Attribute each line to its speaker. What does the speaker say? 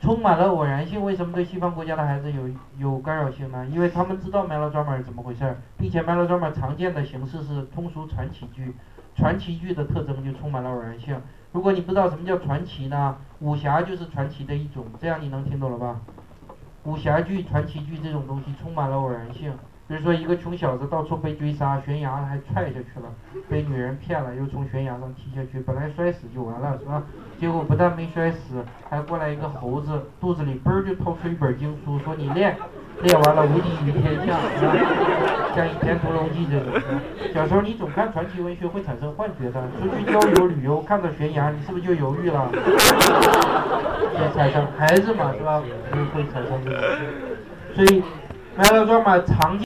Speaker 1: 充满了偶然性。为什么对西方国家的孩子有有干扰性呢？因为他们知道 melodrama 是怎么回事儿，并且 melodrama 常见的形式是通俗传奇剧，传奇剧的特征就充满了偶然性。如果你不知道什么叫传奇呢？武侠就是传奇的一种，这样你能听懂了吧？武侠剧、传奇剧这种东西充满了偶然性。比如说一个穷小子到处被追杀，悬崖还踹下去了，被女人骗了，又从悬崖上踢下去，本来摔死就完了，是吧？结果不但没摔死，还过来一个猴子，肚子里嘣儿就掏出一本经书，说你练，练完了无敌于天下，是吧？像《倚天屠龙记》这种。小时候你总看传奇文学会产生幻觉的，出去郊游旅游看到悬崖，你是不是就犹豫了？会产生孩子嘛，是吧？会会产生这种，所以。melodrama 常见。